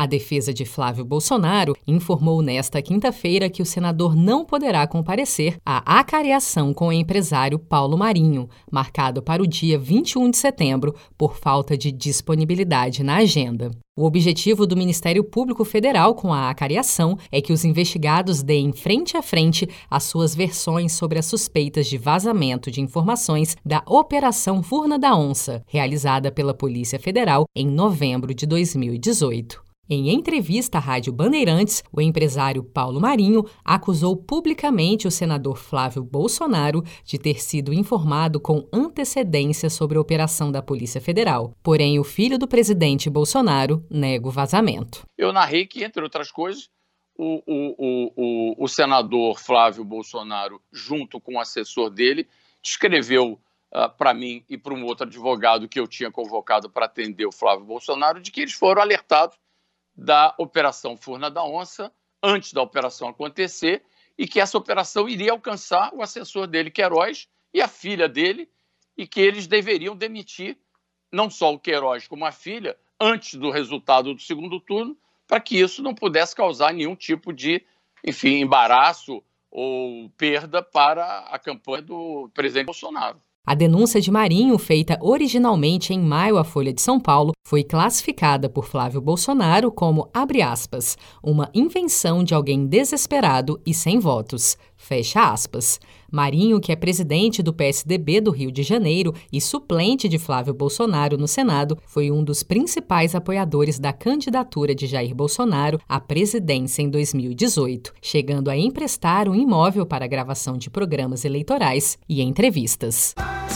A defesa de Flávio Bolsonaro informou nesta quinta-feira que o senador não poderá comparecer à acareação com o empresário Paulo Marinho, marcado para o dia 21 de setembro, por falta de disponibilidade na agenda. O objetivo do Ministério Público Federal com a acareação é que os investigados deem frente a frente as suas versões sobre as suspeitas de vazamento de informações da Operação Furna da Onça, realizada pela Polícia Federal em novembro de 2018. Em entrevista à Rádio Bandeirantes, o empresário Paulo Marinho acusou publicamente o senador Flávio Bolsonaro de ter sido informado com antecedência sobre a operação da Polícia Federal. Porém, o filho do presidente Bolsonaro nega o vazamento. Eu narrei que, entre outras coisas, o, o, o, o senador Flávio Bolsonaro, junto com o assessor dele, escreveu uh, ah, para mim e para um outro advogado que eu tinha convocado para atender o Flávio Bolsonaro de que eles foram alertados da Operação Furna da Onça, antes da operação acontecer, e que essa operação iria alcançar o assessor dele, Queiroz, e a filha dele, e que eles deveriam demitir não só o Queiroz como a filha, antes do resultado do segundo turno, para que isso não pudesse causar nenhum tipo de, enfim, embaraço ou perda para a campanha do presidente Bolsonaro. A denúncia de Marinho, feita originalmente em maio à Folha de São Paulo, foi classificada por Flávio Bolsonaro como, abre aspas, uma invenção de alguém desesperado e sem votos. Fecha aspas. Marinho, que é presidente do PSDB do Rio de Janeiro e suplente de Flávio Bolsonaro no Senado, foi um dos principais apoiadores da candidatura de Jair Bolsonaro à presidência em 2018, chegando a emprestar um imóvel para gravação de programas eleitorais e entrevistas.